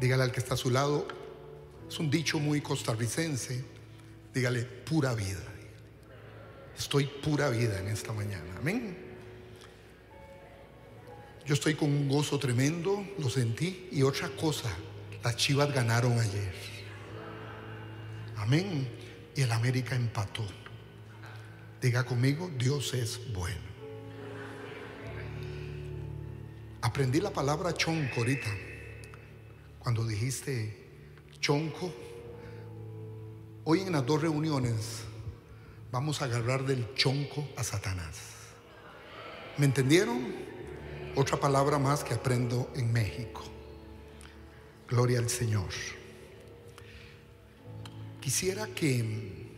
Dígale al que está a su lado, es un dicho muy costarricense, dígale pura vida. Estoy pura vida en esta mañana. Amén. Yo estoy con un gozo tremendo, lo sentí. Y otra cosa, las chivas ganaron ayer. Amén. Y el América empató. Diga conmigo, Dios es bueno. Aprendí la palabra chonco ahorita. Cuando dijiste chonco, hoy en las dos reuniones vamos a agarrar del chonco a Satanás. ¿Me entendieron? Otra palabra más que aprendo en México. Gloria al Señor. Quisiera que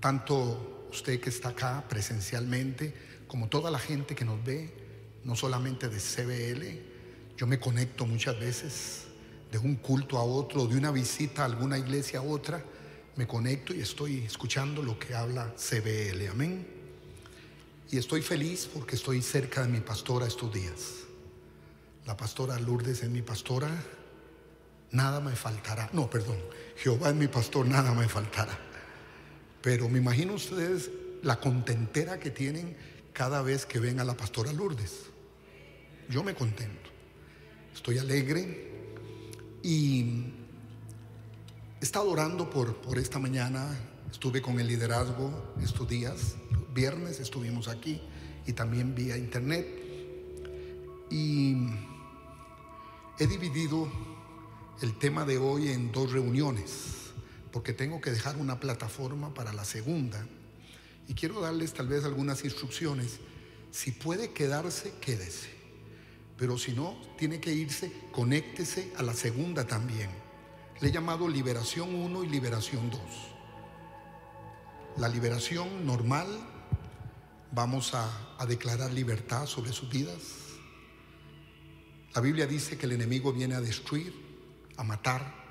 tanto usted que está acá presencialmente, como toda la gente que nos ve, no solamente de CBL, yo me conecto muchas veces de un culto a otro, de una visita a alguna iglesia a otra, me conecto y estoy escuchando lo que habla CBL, amén. Y estoy feliz porque estoy cerca de mi pastora estos días. La pastora Lourdes es mi pastora, nada me faltará. No, perdón, Jehová es mi pastor, nada me faltará. Pero me imagino ustedes la contentera que tienen cada vez que ven a la pastora Lourdes. Yo me contento, estoy alegre. Y he estado orando por, por esta mañana, estuve con el liderazgo estos días, viernes estuvimos aquí y también vía internet. Y he dividido el tema de hoy en dos reuniones porque tengo que dejar una plataforma para la segunda. Y quiero darles tal vez algunas instrucciones. Si puede quedarse, quédese. Pero si no, tiene que irse, conéctese a la segunda también. Le he llamado liberación 1 y liberación 2. La liberación normal, vamos a, a declarar libertad sobre sus vidas. La Biblia dice que el enemigo viene a destruir, a matar,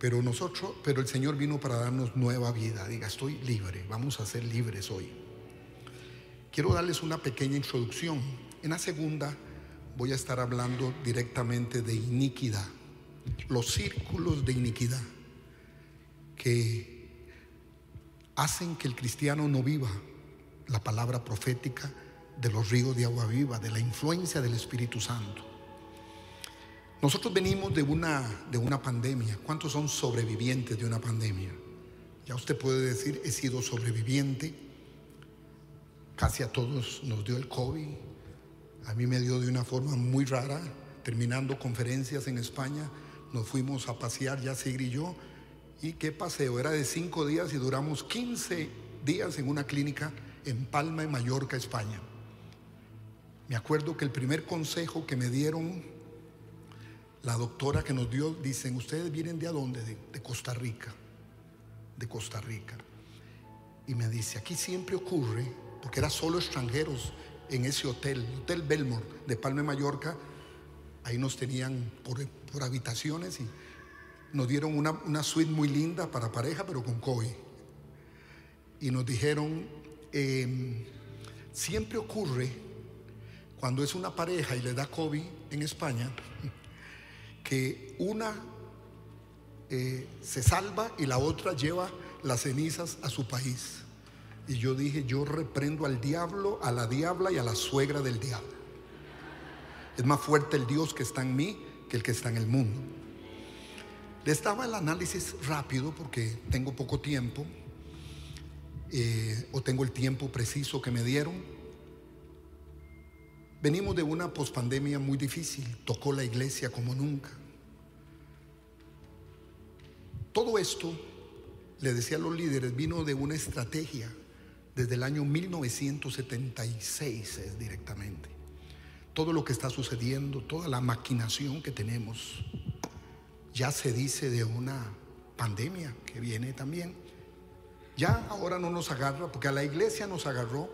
pero nosotros, pero el Señor vino para darnos nueva vida. Diga, estoy libre, vamos a ser libres hoy. Quiero darles una pequeña introducción. En la segunda voy a estar hablando directamente de iniquidad, los círculos de iniquidad que hacen que el cristiano no viva la palabra profética de los ríos de agua viva, de la influencia del Espíritu Santo. Nosotros venimos de una, de una pandemia. ¿Cuántos son sobrevivientes de una pandemia? Ya usted puede decir, he sido sobreviviente. Casi a todos nos dio el COVID. A mí me dio de una forma muy rara. Terminando conferencias en España, nos fuimos a pasear, ya Sigrid y yo. ¿Y qué paseo? Era de cinco días y duramos 15 días en una clínica en Palma, en Mallorca, España. Me acuerdo que el primer consejo que me dieron la doctora que nos dio, dicen, ¿ustedes vienen de dónde? De, de, Costa Rica, de Costa Rica. Y me dice, aquí siempre ocurre, porque era solo extranjeros en ese hotel, Hotel Belmore de Palma de Mallorca, ahí nos tenían por, por habitaciones y nos dieron una, una, suite muy linda para pareja, pero con COVID. Y nos dijeron, eh, siempre ocurre cuando es una pareja y le da COVID en España, que una eh, se salva y la otra lleva las cenizas a su país. Y yo dije, yo reprendo al diablo, a la diabla y a la suegra del diablo. Es más fuerte el Dios que está en mí que el que está en el mundo. Les daba el análisis rápido porque tengo poco tiempo eh, o tengo el tiempo preciso que me dieron. Venimos de una pospandemia muy difícil, tocó la iglesia como nunca. Todo esto, le decía a los líderes, vino de una estrategia desde el año 1976 es directamente. Todo lo que está sucediendo, toda la maquinación que tenemos, ya se dice de una pandemia que viene también. Ya ahora no nos agarra, porque a la iglesia nos agarró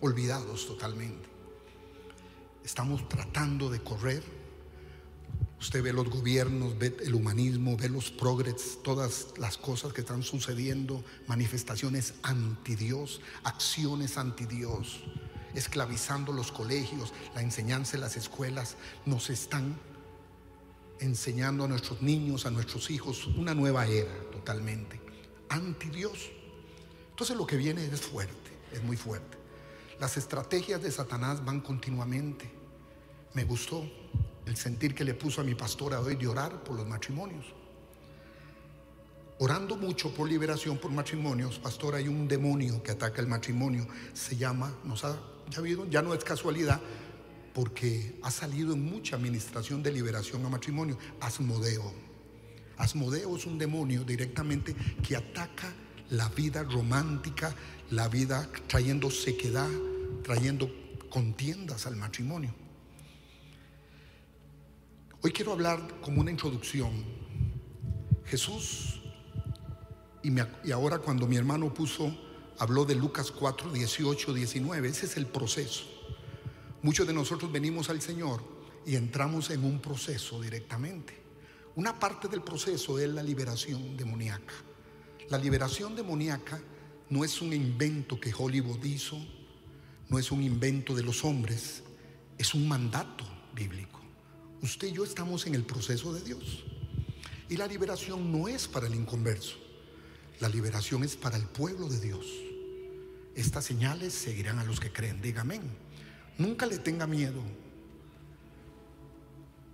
olvidados totalmente. Estamos tratando de correr Usted ve los gobiernos, ve el humanismo, ve los progres, todas las cosas que están sucediendo, manifestaciones anti Dios, acciones anti Dios, esclavizando los colegios, la enseñanza en las escuelas, nos están enseñando a nuestros niños, a nuestros hijos, una nueva era totalmente, anti Dios. Entonces lo que viene es fuerte, es muy fuerte. Las estrategias de Satanás van continuamente. Me gustó el sentir que le puso a mi pastora hoy de orar por los matrimonios. Orando mucho por liberación por matrimonios, pastor, hay un demonio que ataca el matrimonio. Se llama, nos ha, ya, habido, ya no es casualidad, porque ha salido en mucha administración de liberación a matrimonio, Asmodeo. Asmodeo es un demonio directamente que ataca la vida romántica, la vida trayendo sequedad, trayendo contiendas al matrimonio. Hoy quiero hablar como una introducción. Jesús, y, ahora cuando mi hermano puso, habló de Lucas 4, 18, 19, ese es el proceso. Muchos de nosotros venimos al Señor y entramos en un proceso directamente. Una parte del proceso es la liberación demoníaca. La liberación demoníaca no es un invento que Hollywood hizo, no es un invento de los hombres, es un mandato bíblico. Usted y yo estamos en el proceso de Dios. Y la liberación no es para el inconverso, la liberación es para el pueblo de Dios. Estas señales seguirán a los que creen. Diga amén. Nunca le tenga miedo.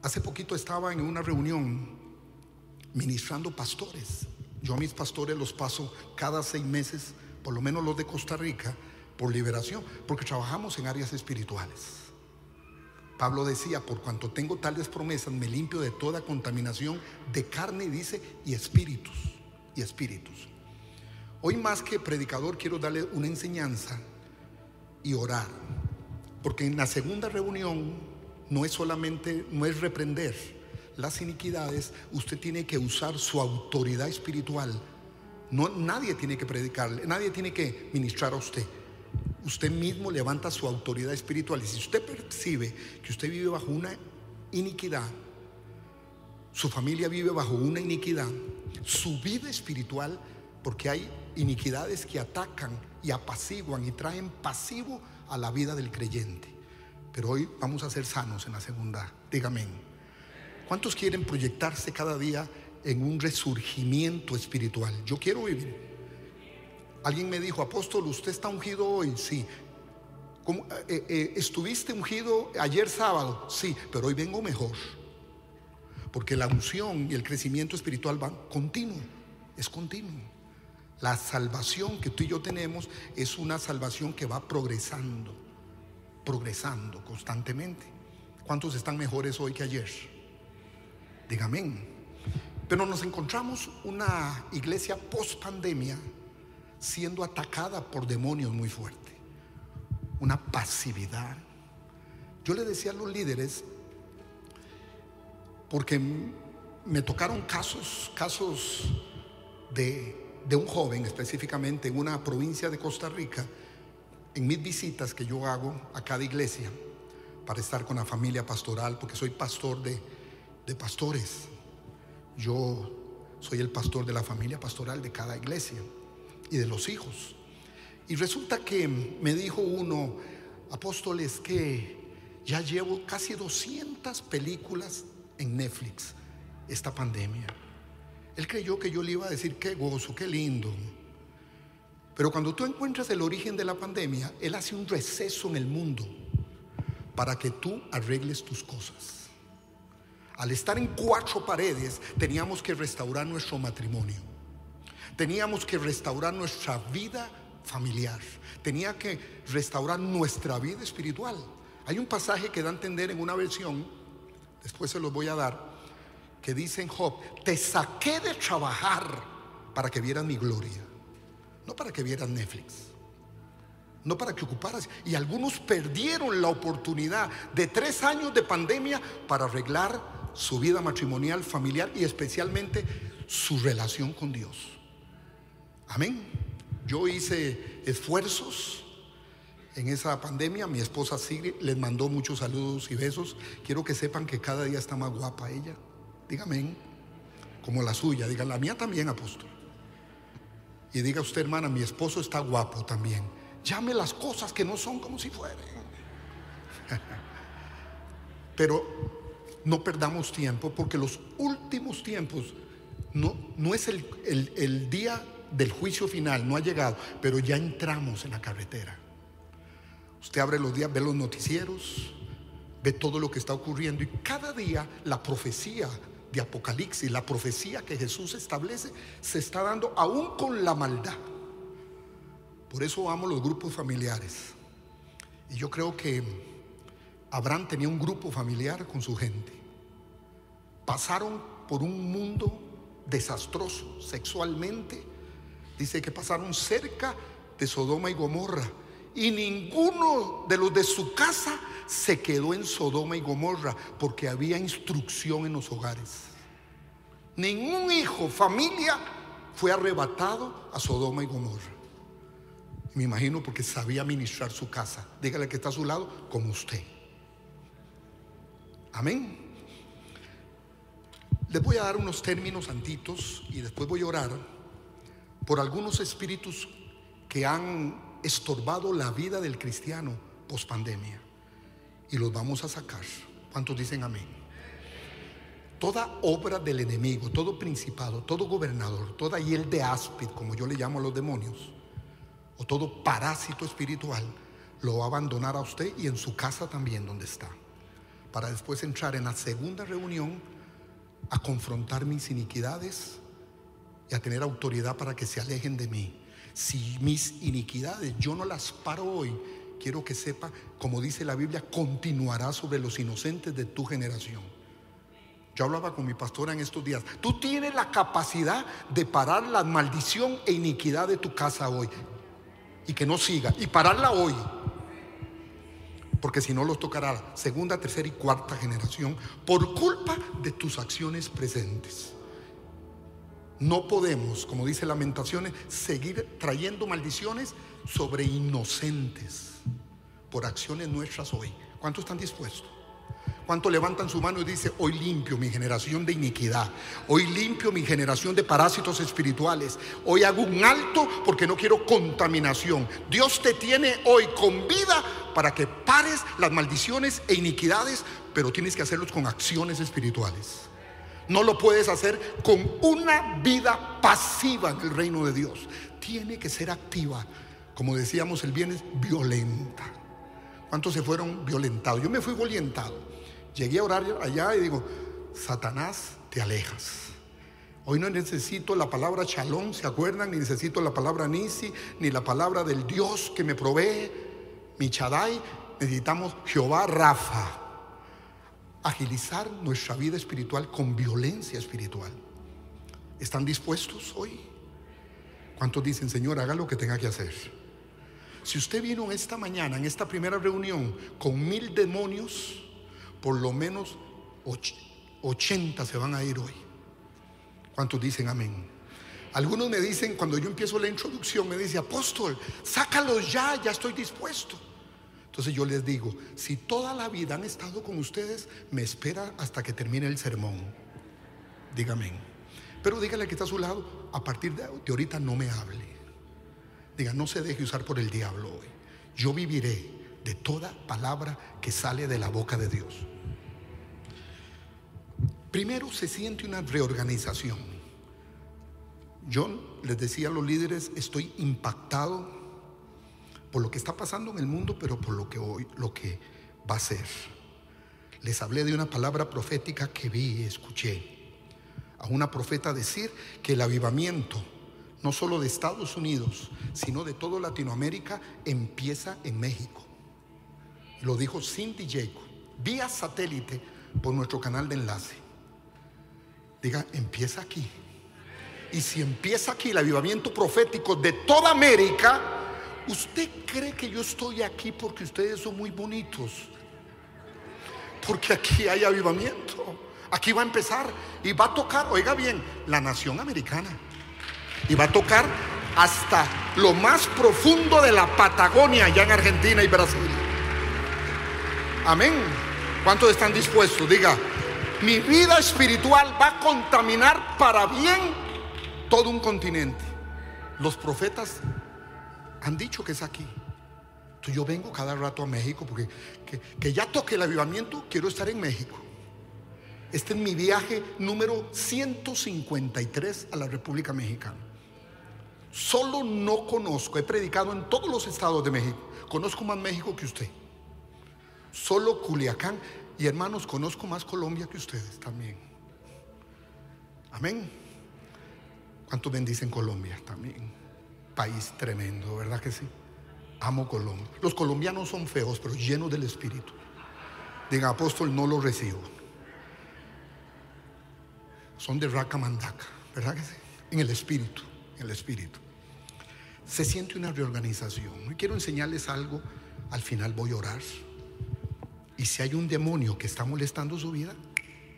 Hace poquito estaba en una reunión ministrando pastores. Yo a mis pastores los paso cada seis meses, por lo menos los de Costa Rica, por liberación, porque trabajamos en áreas espirituales. Pablo decía, por cuanto tengo tales promesas, me limpio de toda contaminación de carne, dice, y espíritus, y espíritus. Hoy más que predicador quiero darle una enseñanza y orar porque en la segunda reunión no es solamente, no es reprender las iniquidades, usted tiene que usar su autoridad espiritual. No, nadie tiene que predicarle, nadie tiene que ministrar a usted. Usted mismo levanta su autoridad espiritual. Y si usted percibe que usted vive bajo una iniquidad, su familia vive bajo una iniquidad, su vida espiritual, porque hay iniquidades que atacan y apaciguan y traen pasivo a la vida del creyente. Pero hoy vamos a ser sanos en la segunda. Dígame. ¿Cuántos quieren proyectarse cada día en un resurgimiento espiritual? Yo quiero vivir. Alguien me dijo, apóstol, ¿usted está ungido hoy? Sí. Eh, eh, ¿Estuviste ungido ayer sábado? Sí, pero hoy vengo mejor. Porque la unción y el crecimiento espiritual van continuo, es continuo. La salvación que tú y yo tenemos es una salvación que va progresando, progresando constantemente. ¿Cuántos están mejores hoy que ayer? Dígame. Pero nos encontramos una iglesia post pandemia siendo atacada por demonios muy fuerte. Una pasividad. Yo le decía a los líderes, porque me tocaron casos, casos de de un joven específicamente en una provincia de Costa Rica, en mis visitas que yo hago a cada iglesia para estar con la familia pastoral, porque soy pastor de, de pastores. Yo soy el pastor de la familia pastoral de cada iglesia y de los hijos. Y resulta que me dijo uno, apóstoles, que ya llevo casi 200 películas en Netflix esta pandemia. Él creyó que yo le iba a decir qué gozo, qué lindo. Pero cuando tú encuentras el origen de la pandemia, Él hace un receso en el mundo para que tú arregles tus cosas. Al estar en cuatro paredes, teníamos que restaurar nuestro matrimonio. Teníamos que restaurar nuestra vida familiar. Tenía que restaurar nuestra vida espiritual. Hay un pasaje que da a entender en una versión, después se los voy a dar, que dice en Job, te saqué de trabajar para que vieran mi gloria, no para que vieran Netflix, no para que ocuparas. Y algunos perdieron la oportunidad de tres años de pandemia para arreglar su vida matrimonial, familiar y especialmente su relación con Dios. Amén. Yo hice esfuerzos en esa pandemia. Mi esposa Sigrid les mandó muchos saludos y besos. Quiero que sepan que cada día está más guapa ella. Dígame, como la suya, diga la mía también, apóstol. Y diga usted, hermana, mi esposo está guapo también. Llame las cosas que no son como si fueran. Pero no perdamos tiempo porque los últimos tiempos no, no es el, el día del juicio final, no ha llegado, pero ya entramos en la carretera. Usted abre los días, ve los noticieros, ve todo lo que está ocurriendo y cada día la profecía de Apocalipsis, la profecía que Jesús establece, se está dando aún con la maldad. Por eso amo los grupos familiares. Y yo creo que Abraham tenía un grupo familiar con su gente. Pasaron por un mundo desastroso sexualmente. Dice que pasaron cerca de Sodoma y Gomorra. Y ninguno de los de su casa se quedó en Sodoma y Gomorra porque había instrucción en los hogares. Ningún hijo, familia fue arrebatado a Sodoma y Gomorra. Me imagino porque sabía ministrar su casa. Dígale que está a su lado como usted. Amén. Les voy a dar unos términos santitos y después voy a orar por algunos espíritus que han estorbado la vida del cristiano post pandemia. Y los vamos a sacar. ¿Cuántos dicen amén? Toda obra del enemigo, todo principado, todo gobernador, toda hiel de áspid, como yo le llamo a los demonios, o todo parásito espiritual lo va a abandonar a usted y en su casa también donde está, para después entrar en la segunda reunión a confrontar mis iniquidades y a tener autoridad para que se alejen de mí. Si mis iniquidades yo no las paro hoy, quiero que sepa, como dice la Biblia, continuará sobre los inocentes de tu generación. Yo hablaba con mi pastora en estos días. Tú tienes la capacidad de parar la maldición e iniquidad de tu casa hoy y que no siga y pararla hoy. Porque si no los tocará segunda, tercera y cuarta generación por culpa de tus acciones presentes. No podemos, como dice Lamentaciones, seguir trayendo maldiciones sobre inocentes por acciones nuestras hoy. ¿Cuántos están dispuestos? ¿Cuánto levantan su mano y dice, hoy limpio mi generación de iniquidad? Hoy limpio mi generación de parásitos espirituales. Hoy hago un alto porque no quiero contaminación. Dios te tiene hoy con vida para que pares las maldiciones e iniquidades, pero tienes que hacerlos con acciones espirituales. No lo puedes hacer con una vida pasiva en el reino de Dios. Tiene que ser activa. Como decíamos el viernes, violenta. ¿Cuántos se fueron violentados? Yo me fui violentado. Llegué a orar allá y digo, Satanás, te alejas. Hoy no necesito la palabra shalom, ¿se acuerdan? Ni necesito la palabra nisi, ni la palabra del Dios que me provee, mi chadai. Necesitamos Jehová Rafa. Agilizar nuestra vida espiritual con violencia espiritual. ¿Están dispuestos hoy? ¿Cuántos dicen, Señor, haga lo que tenga que hacer? Si usted vino esta mañana, en esta primera reunión, con mil demonios, por lo menos 80 se van a ir hoy. ¿Cuántos dicen amén? Algunos me dicen, cuando yo empiezo la introducción, me dice, apóstol, sácalos ya, ya estoy dispuesto. Entonces yo les digo, si toda la vida han estado con ustedes, me espera hasta que termine el sermón. Dígame. Pero dígale que está a su lado, a partir de, ahorita no me hable. Diga, no se deje usar por el diablo hoy. Yo viviré de toda palabra que sale de la boca de Dios. Primero se siente una reorganización. Yo les decía a los líderes, estoy impactado por lo que está pasando en el mundo, pero por lo que hoy, lo que va a ser. Les hablé de una palabra profética que vi y escuché. A una profeta decir que el avivamiento, no solo de Estados Unidos, sino de toda Latinoamérica, empieza en México. Lo dijo Cindy Jacob, vía satélite por nuestro canal de enlace. Diga, empieza aquí. Y si empieza aquí el avivamiento profético de toda América, ¿usted cree que yo estoy aquí porque ustedes son muy bonitos? Porque aquí hay avivamiento. Aquí va a empezar y va a tocar, oiga bien, la nación americana. Y va a tocar hasta lo más profundo de la Patagonia, allá en Argentina y Brasil. Amén. ¿Cuántos están dispuestos? Diga, mi vida espiritual va a contaminar para bien todo un continente. Los profetas han dicho que es aquí. Entonces yo vengo cada rato a México porque que, ya toque el avivamiento, quiero estar en México. Este es mi viaje número 153 a la República Mexicana. Solo no conozco, he predicado en todos los estados de México. Conozco más México que usted. Solo Culiacán. Y hermanos, conozco más Colombia que ustedes también. Amén. ¿Cuántos bendicen Colombia también? País tremendo, ¿verdad que sí? Amo Colombia. Los colombianos son feos, pero llenos del Espíritu. Diga, apóstol, no lo recibo. Son de raca mandaca, ¿verdad que sí? En el Espíritu, en el Espíritu. Se siente una reorganización. Y quiero enseñarles algo. Al final voy a orar. Y si hay un demonio que está molestando su vida,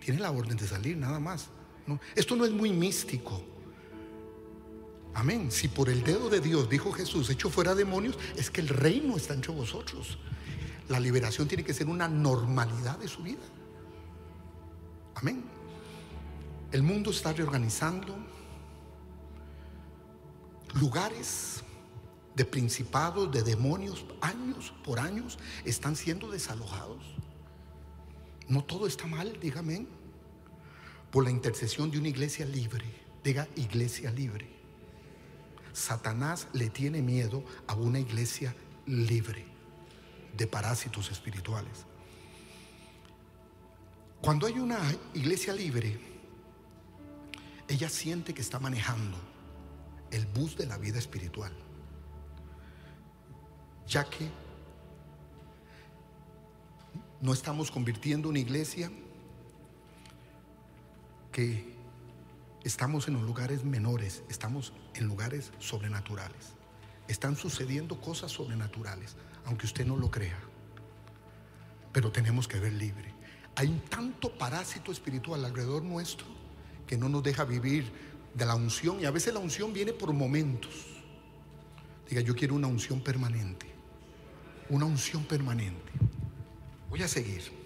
tiene la orden de salir, nada más. esto no es muy místico. Amén. Si por el dedo de Dios, dijo Jesús, hecho fuera demonios, es que el reino está entre vosotros. La liberación tiene que ser una normalidad de su vida. Amén. El mundo está reorganizando. Lugares de principados, de demonios, años por años, están siendo desalojados. No todo está mal, dígame. Por la intercesión de una iglesia libre. Diga iglesia libre. Satanás le tiene miedo a una iglesia libre de parásitos espirituales. Cuando hay una iglesia libre, ella siente que está manejando el bus de la vida espiritual, ya que no estamos convirtiendo una iglesia que estamos en los lugares menores, estamos en lugares sobrenaturales. Están sucediendo cosas sobrenaturales aunque usted no lo crea. Pero tenemos que ver libre. Hay tanto parásito espiritual alrededor nuestro que no nos deja vivir de la unción y a veces la unción viene por momentos. Diga, yo quiero una unción permanente. Una unción permanente. Voy a seguir.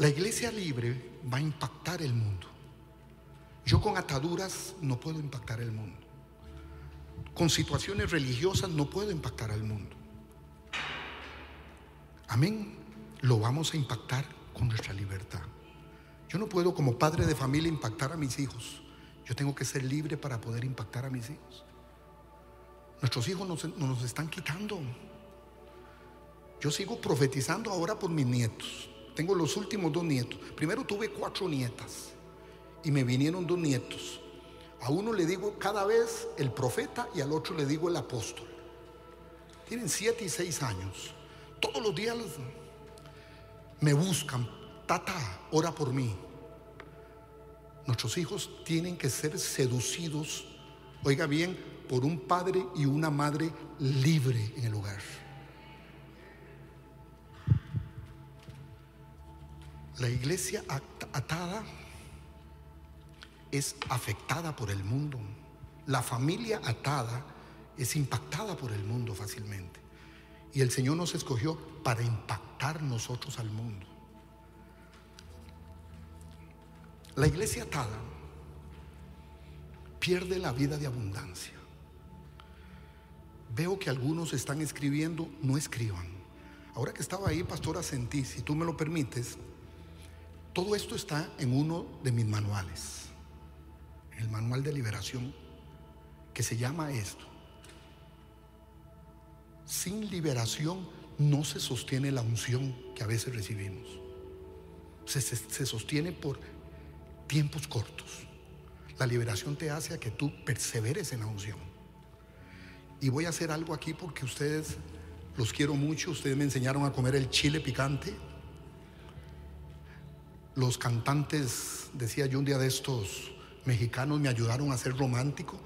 La iglesia libre va a impactar el mundo. Yo con ataduras no puedo impactar el mundo con situaciones religiosas no puedo impactar al mundo. Amén. Lo vamos a impactar con nuestra libertad. Yo no puedo como padre de familia impactar a mis hijos. Yo tengo que ser libre para poder impactar a mis hijos. Nuestros hijos nos, nos están quitando. Yo sigo profetizando ahora por mis nietos. Tengo los últimos dos nietos. Primero tuve cuatro nietas y me vinieron dos nietos. A uno le digo cada vez el profeta y al otro le digo el apóstol. Tienen siete y seis años. Todos los días me buscan. Tata, ora por mí. Nuestros hijos tienen que ser seducidos, oiga bien, por un padre y una madre libre en el hogar. La iglesia atada es afectada por el mundo. La familia atada es impactada por el mundo fácilmente. Y el Señor nos escogió para impactar nosotros al mundo. La iglesia atada pierde la vida de abundancia. Veo que algunos están escribiendo, no escriban. Ahora que estaba ahí, pastora, sentí, si tú me lo permites, todo esto está en uno de mis manuales el manual de liberación, que se llama esto. Sin liberación no se sostiene la unción que a veces recibimos. Se, se, sostiene por tiempos cortos. La liberación te hace a que tú perseveres en la unción. Y voy a hacer algo aquí porque ustedes los quiero mucho. Ustedes me enseñaron a comer el chile picante. Los cantantes, decía yo un día de estos, mexicanos me ayudaron a ser romántico.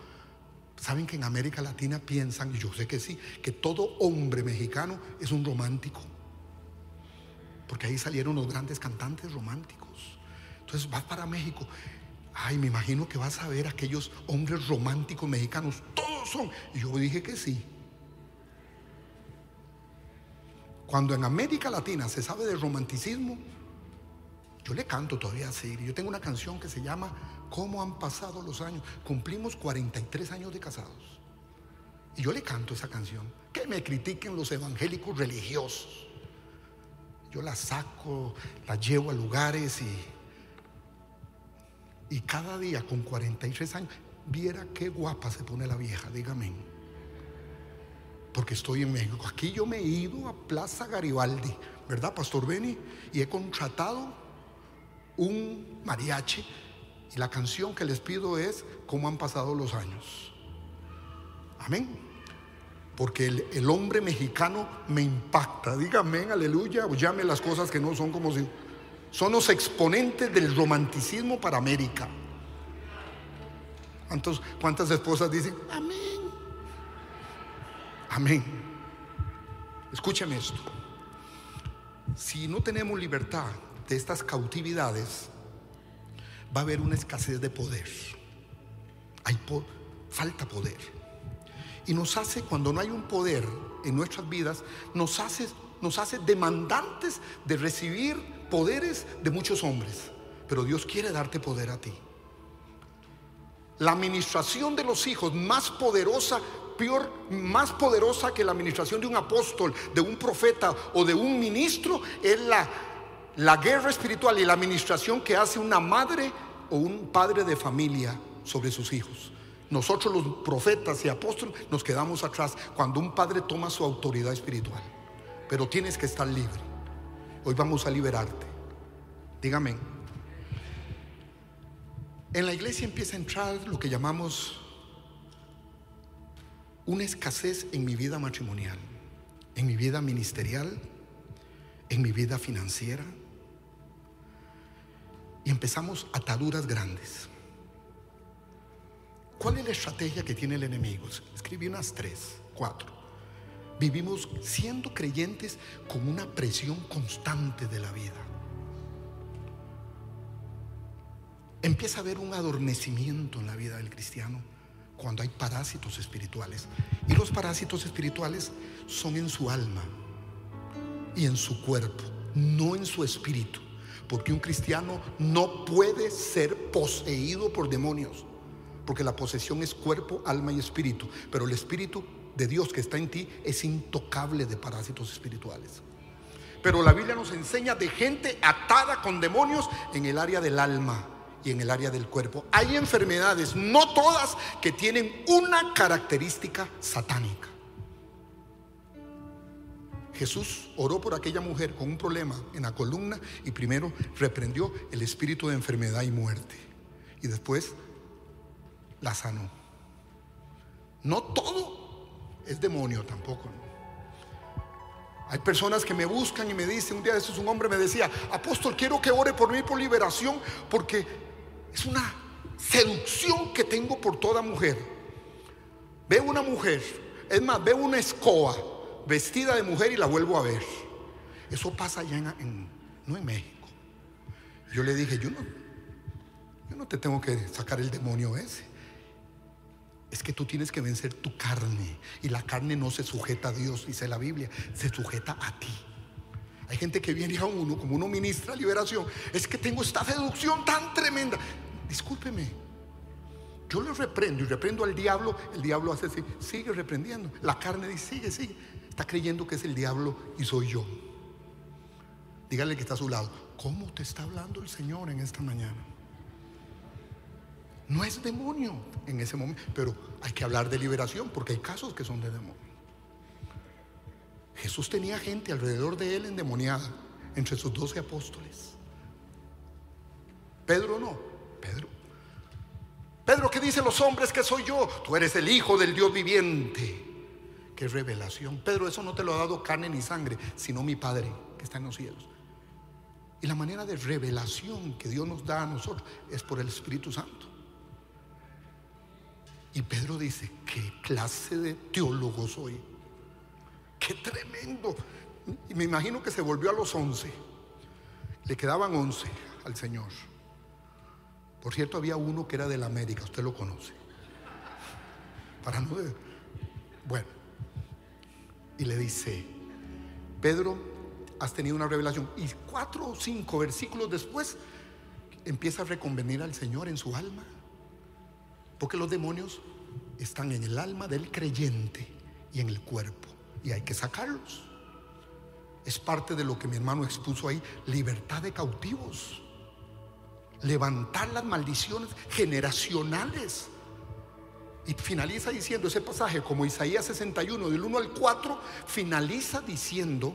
Saben que en América Latina piensan, y yo sé que sí, que todo hombre mexicano es un romántico. Porque ahí salieron los grandes cantantes románticos. Entonces vas para México. Ay, me imagino que vas a ver aquellos hombres románticos mexicanos. Todos son. Y yo dije que sí. Cuando en América Latina se sabe de romanticismo, yo le canto todavía así. Yo tengo una canción que se llama ¿Cómo han pasado los años? Cumplimos 43 años de casados. Y yo le canto esa canción. Que me critiquen los evangélicos religiosos. yo la saco, la llevo a lugares y, y cada día con 43 años, viera qué guapa se pone la vieja, dígame. Porque estoy en México. Aquí yo me he ido a Plaza Garibaldi, ¿verdad, Pastor Beni? Y he contratado un mariachi. Y la canción que les pido es cómo han pasado los años. Amén. Porque el, hombre mexicano me impacta. Dígame, aleluya, o llame las cosas que no son como si... Son los exponentes del romanticismo para América. ¿Cuántas esposas dicen, amén? Amén. Escúchame esto. Si no tenemos libertad de estas cautividades, va a haber una escasez de poder. Hay falta poder. Y nos hace, cuando no hay un poder en nuestras vidas, nos hace, nos hace demandantes de recibir poderes de muchos hombres. Pero Dios quiere darte poder a ti. La administración de los hijos más poderosa, peor, más poderosa que la administración de un apóstol, de un profeta o de un ministro, es la, la guerra espiritual y la administración que hace una madre o un padre de familia sobre sus hijos. Nosotros los profetas y apóstoles nos quedamos atrás cuando un padre toma su autoridad espiritual. Pero tienes que estar libre. Hoy vamos a liberarte. Dígame. En la iglesia empieza a entrar lo que llamamos una escasez en mi vida matrimonial, en mi vida ministerial, en mi vida financiera. Y empezamos ataduras grandes. ¿Cuál es la estrategia que tiene el enemigo? Escribí unas tres, cuatro. Vivimos siendo creyentes con una presión constante de la vida. Empieza a haber un adormecimiento en la vida del cristiano cuando hay parásitos espirituales. Y los parásitos espirituales son en su alma y en su cuerpo, no en su espíritu. Porque un cristiano no puede ser poseído por demonios. Porque la posesión es cuerpo, alma y espíritu. Pero el espíritu de Dios que está en ti es intocable de parásitos espirituales. Pero la Biblia nos enseña de gente atada con demonios en el área del alma y en el área del cuerpo. Hay enfermedades, no todas, que tienen una característica satánica. Jesús oró por aquella mujer con un problema en la columna y primero reprendió el espíritu de enfermedad y muerte. Y después la sanó. No todo es demonio tampoco. Hay personas que me buscan y me dicen, un día de es un hombre me decía, apóstol, quiero que ore por mí por liberación porque es una seducción que tengo por toda mujer. Veo una mujer, es más, veo una escoba vestida de mujer y la vuelvo a ver. Eso pasa allá en, no en México. Yo le dije, yo no, yo no te tengo que sacar el demonio ese. Es que tú tienes que vencer tu carne. Y la carne no se sujeta a Dios, dice la Biblia, se sujeta a ti. Hay gente que viene a uno, como uno ministra liberación, es que tengo esta seducción tan tremenda discúlpeme, yo lo reprendo y reprendo al diablo, el diablo hace así, sigue reprendiendo. La carne dice, sigue, sigue. Está creyendo que es el diablo y soy yo. Dígale que está a su lado, ¿cómo te está hablando el Señor en esta mañana? No es demonio en ese momento, pero hay que hablar de liberación porque hay casos que son de demonio. Jesús tenía gente alrededor de él endemoniada, entre sus doce apóstoles. Pedro no, Pedro. Pedro, ¿qué dicen los hombres que soy yo? Tú eres el Hijo del Dios viviente. Qué revelación. Pedro, eso no te lo ha dado carne ni sangre, sino mi Padre que está en los cielos. Y la manera de revelación que Dios nos da a nosotros es por el Espíritu Santo. Y Pedro dice, ¿qué clase de teólogo soy? Qué tremendo. Y me imagino que se volvió a los once. Le quedaban once al Señor. Por cierto, había uno que era de la América, usted lo conoce. Para no. Bueno, y le dice: Pedro, has tenido una revelación. Y cuatro o cinco versículos después empieza a reconvenir al Señor en su alma. Porque los demonios están en el alma del creyente y en el cuerpo. Y hay que sacarlos. Es parte de lo que mi hermano expuso ahí, libertad de cautivos. Levantar las maldiciones generacionales. Y finaliza diciendo ese pasaje, como Isaías 61, del 1 al 4, finaliza diciendo,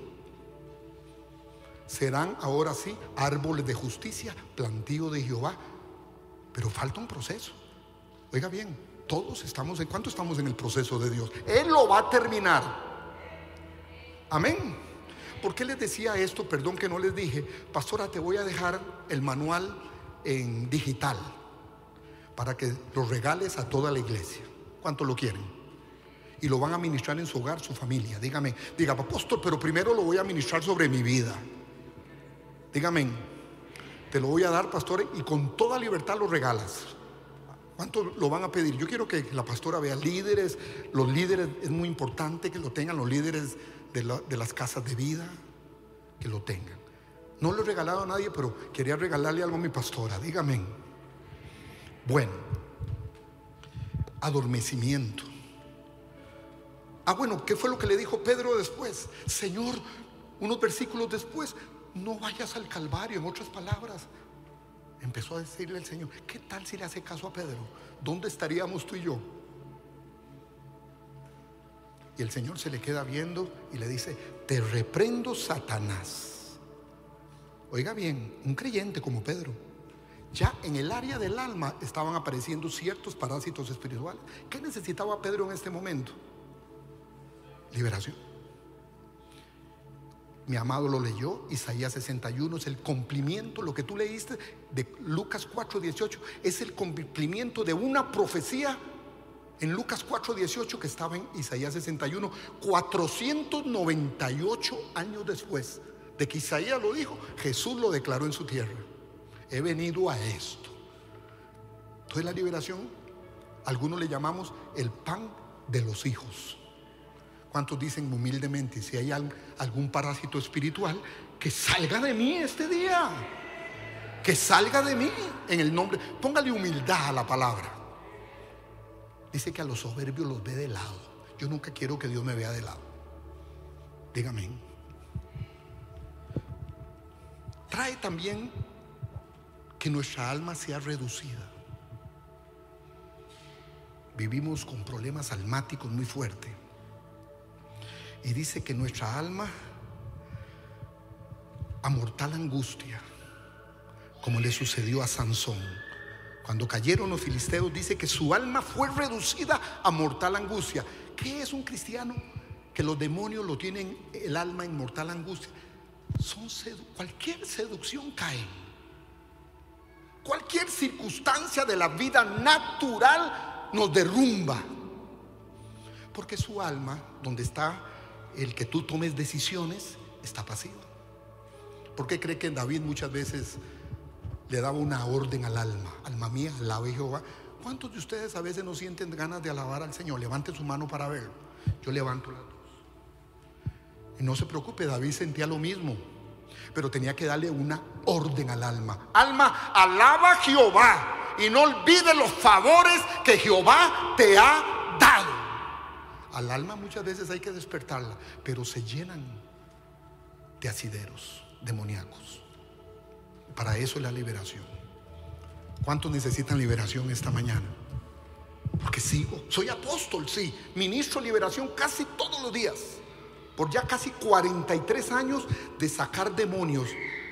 serán ahora sí árboles de justicia, plantío de Jehová. Pero falta un proceso. Oiga bien, todos estamos en cuánto estamos en el proceso de Dios. Él lo va a terminar. Amén. ¿Por qué les decía esto? Perdón que no les dije. Pastora, te voy a dejar el manual en digital para que lo regales a toda la iglesia. ¿Cuánto lo quieren? Y lo van a ministrar en su hogar, su familia. Dígame, diga, apóstol, pero primero lo voy a ministrar sobre mi vida. Dígame, te lo voy a dar, pastor, y con toda libertad lo regalas. ¿Cuánto lo van a pedir? Yo quiero que la pastora vea líderes. Los líderes es muy importante que lo tengan, los líderes de, las casas de vida, que lo tengan. No lo he regalado a nadie, pero quería regalarle algo a mi pastora. Dígame. Bueno, adormecimiento. Ah, bueno, ¿qué fue lo que le dijo Pedro después? Señor, unos versículos después, no vayas al Calvario, en otras palabras. Empezó a decirle el Señor, ¿qué tal si le hace caso a Pedro? ¿Dónde estaríamos tú y yo? Y el Señor se le queda viendo y le dice, te reprendo Satanás. Oiga bien, un creyente como Pedro, ya en el área del alma estaban apareciendo ciertos parásitos espirituales. ¿Qué necesitaba Pedro en este momento? Liberación. Mi amado lo leyó, Isaías 61 es el cumplimiento, lo que tú leíste de Lucas 4, 18, es el cumplimiento de una profecía en Lucas 4, 18 que estaba en Isaías 61, 498 años después de que Isaías lo dijo, Jesús lo declaró en su tierra. He venido a esto. Entonces la liberación, algunos le llamamos el pan de los hijos. ¿Cuántos dicen humildemente, si hay algún parásito espiritual, que salga de mí este día? Que salga de mí en el nombre. Póngale humildad a la palabra. Dice que a los soberbios los ve de lado. Yo nunca quiero que Dios me vea de lado. Dígame. Trae también que nuestra alma sea reducida. Vivimos con problemas almáticos muy fuertes. Y dice que nuestra alma a mortal angustia, como le sucedió a Sansón. Cuando cayeron los filisteos, dice que su alma fue reducida a mortal angustia. ¿Qué es un cristiano? Que los demonios lo tienen el alma en mortal angustia. Son cualquier seducción cae. Cualquier circunstancia de la vida natural nos derrumba. Porque su alma, donde está el que tú tomes decisiones está pasivo. ¿Por qué cree que David muchas veces le daba una orden al alma? Alma mía, alabe Jehová. ¿Cuántos de ustedes a veces no sienten ganas de alabar al Señor? Levante su mano para verlo. Yo levanto las dos. Y no se preocupe, David sentía lo mismo. Pero tenía que darle una orden al alma. Alma, alaba a Jehová. Y no olvide los favores que Jehová te ha dado. Al alma muchas veces hay que despertarla, pero se llenan de asideros demoníacos. Para eso es la liberación. ¿Cuántos necesitan liberación esta mañana? Porque sigo, soy apóstol, sí, ministro de liberación casi todos los días, por ya casi 43 años de sacar demonios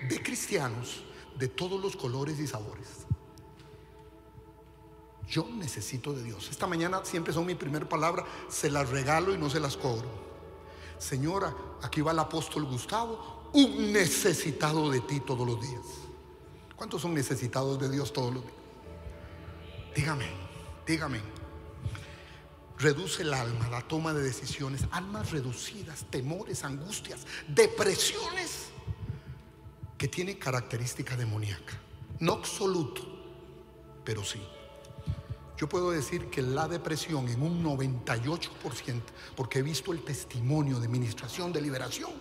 de cristianos de todos los colores y sabores. Yo necesito de Dios. Esta mañana siempre son mi primera palabra, se las regalo y no se las cobro. Señora, aquí va el apóstol Gustavo, un necesitado de ti todos los días. ¿Cuántos son necesitados de Dios todos los días? Dígame, dígame. Reduce el alma, la toma de decisiones, almas reducidas, temores, angustias, depresiones, que tiene característica demoníaca. No absoluto, pero sí. Yo puedo decir que la depresión en un 98%, porque he visto el testimonio de administración de liberación,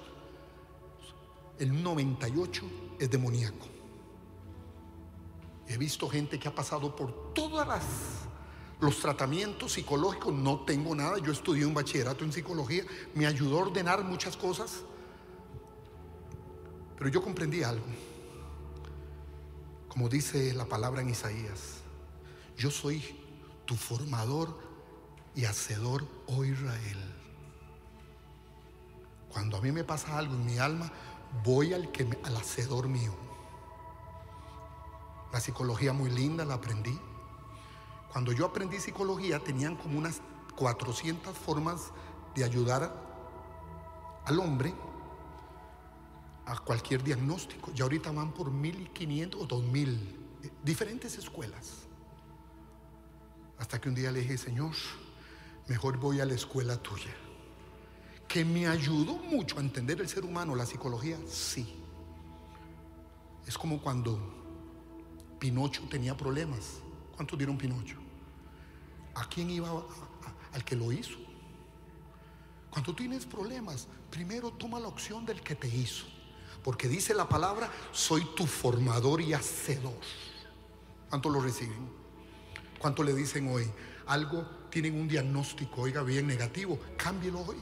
el 98% es demoníaco. He visto gente que ha pasado por todas las los tratamientos psicológicos, no tengo nada, yo estudié un bachillerato en psicología, me ayudó a ordenar muchas cosas, Pero yo comprendí algo. Como dice la palabra en Isaías, yo soy tu formador y hacedor, oh Israel. Cuando a mí me pasa algo en mi alma, voy al, que al hacedor mío. La psicología muy linda, la aprendí. Cuando yo aprendí psicología, tenían como unas 400 formas de ayudar al hombre a cualquier diagnóstico. Y ahorita van por 1500 o 2000 eh, diferentes escuelas. Hasta que un día le dije, Señor, mejor voy a la escuela tuya. Que me ayudó mucho a entender el ser humano, la psicología, sí. Es como cuando Pinocho tenía problemas. ¿Cuántos dieron Pinocho? ¿A quién iba? al que lo hizo. Cuando tienes problemas, primero toma la opción del que te hizo. Porque dice la palabra, soy tu formador y hacedor. ¿Cuánto lo reciben? ¿Cuánto le dicen hoy? Algo, tienen un diagnóstico, oiga bien, negativo, cámbielo hoy.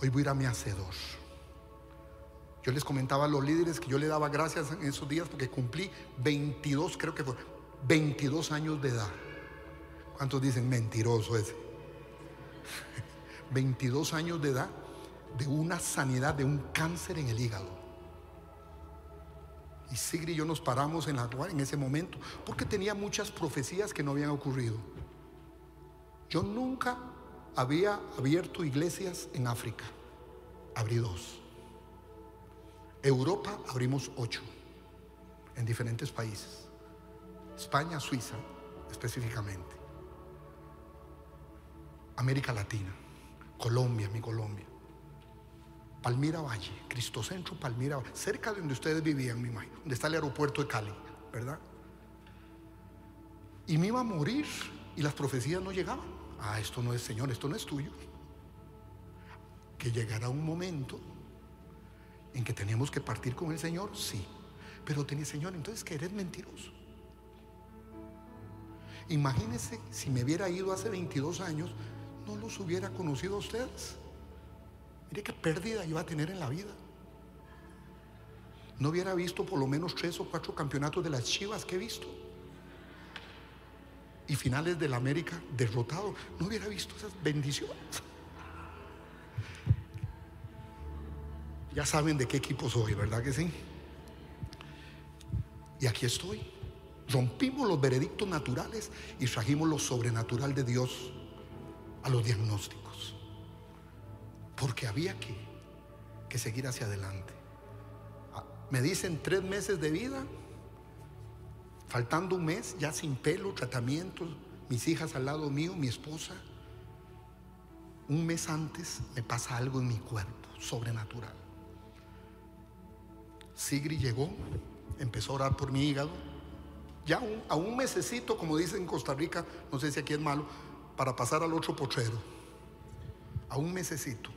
Hoy voy a ir a mi hacedor. Yo les comentaba a los líderes que yo le daba gracias en esos días porque cumplí 22, creo que fue, 22 años de edad. ¿Cuántos dicen mentiroso ese? 22 años de edad de una sanidad de un cáncer en el hígado. Y Sigri y yo nos paramos en, la, en ese momento porque tenía muchas profecías que no habían ocurrido. Yo nunca había abierto iglesias en África. Abrí dos. Europa abrimos ocho en diferentes países. España, Suiza específicamente. América Latina, Colombia, mi Colombia. Palmira Valle, Cristo Centro, Palmira Valle, cerca de donde ustedes vivían, me imagino, donde está el aeropuerto de Cali, ¿verdad? Y me iba a morir y las profecías no llegaban. Ah, esto no es Señor, esto no es tuyo. Que llegará un momento en que teníamos que partir con el Señor, sí. Pero tenía Señor, entonces que eres mentiroso. Imagínense si me hubiera ido hace 22 años, no los hubiera conocido a ustedes. Mire qué pérdida iba a tener en la vida. No hubiera visto por lo menos tres o cuatro campeonatos de las Chivas que he visto. Y finales del América derrotado. No hubiera visto esas bendiciones. Ya saben de qué equipo soy, ¿verdad que sí? Y aquí estoy. Rompimos los veredictos naturales y trajimos lo sobrenatural de Dios a los diagnósticos porque había que, que seguir hacia adelante. Ah, me dicen tres meses de vida, faltando un mes, ya sin pelo, tratamientos, mis hijas al lado mío, mi esposa. Un mes antes me pasa algo en mi cuerpo, sobrenatural. Sigri llegó, empezó a orar por mi hígado. Ya a un mesecito, como dicen en Costa Rica, no sé si aquí es malo, para pasar al otro potrero. A un mesecito.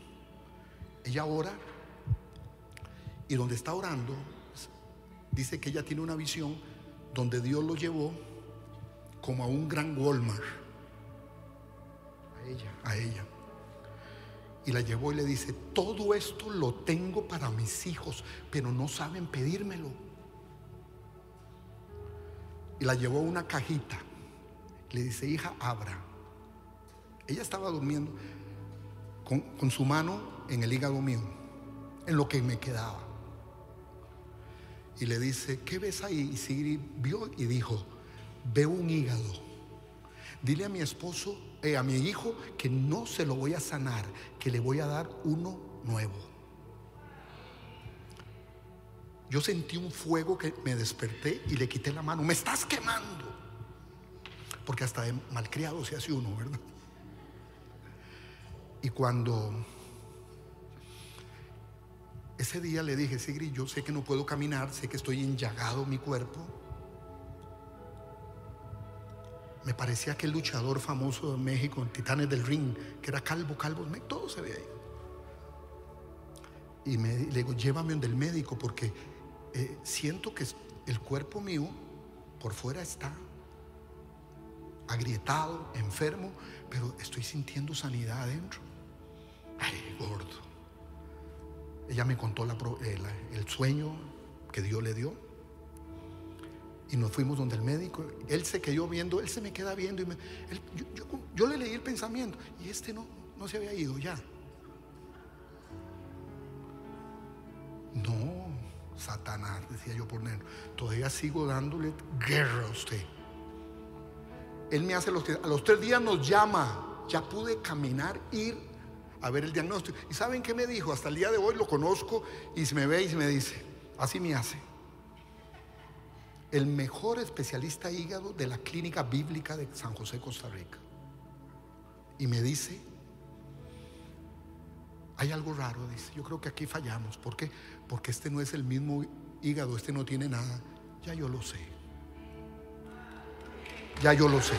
Ella ora y donde está orando, dice que ella tiene una visión donde Dios lo llevó como a un gran Walmart. A ella, a ella. Y la llevó y le dice, todo esto lo tengo para mis hijos, pero no saben pedírmelo. Y la llevó a una cajita. Le dice, hija, abra. Ella estaba durmiendo con, su mano en el hígado mío, en lo que me quedaba. Y le dice, ¿qué ves ahí? Y Sigrid vio y dijo, veo un hígado. Dile a mi esposo, eh, a mi hijo, que no se lo voy a sanar, que le voy a dar uno nuevo. Yo sentí un fuego que me desperté y le quité la mano. Me estás quemando. Porque hasta de malcriado se hace uno, ¿verdad? Y cuando ese día le dije, Sigri, yo sé que no puedo caminar, sé que estoy enllagado mi cuerpo. Me parecía aquel luchador famoso de México, Titanes del Ring, que era calvo, calvo, todo se ve ahí. Y me, le digo, llévame donde el médico porque eh, siento que el cuerpo mío por fuera está agrietado, enfermo, pero estoy sintiendo sanidad adentro. Ay, gordo. Ella me contó eh, el sueño que Dios le dio. Y nos fuimos donde el médico. Él se quedó viendo, él se me queda viendo. Y yo, le leí el pensamiento. Y este no, no se había ido ya. No, Satanás, decía yo por dentro. Todavía sigo dándole guerra a usted. Él me hace los a los tres días nos llama. Ya pude caminar, ir a ver el diagnóstico. ¿Y saben qué me dijo? Hasta el día de hoy lo conozco y se me ve y se me dice, así me hace. El mejor especialista hígado de la clínica bíblica de San José, Costa Rica. Y me dice, hay algo raro, dice, yo creo que aquí fallamos. ¿Por qué? Porque este no es el mismo hígado, este no tiene nada. Ya yo lo sé. Ya yo lo sé.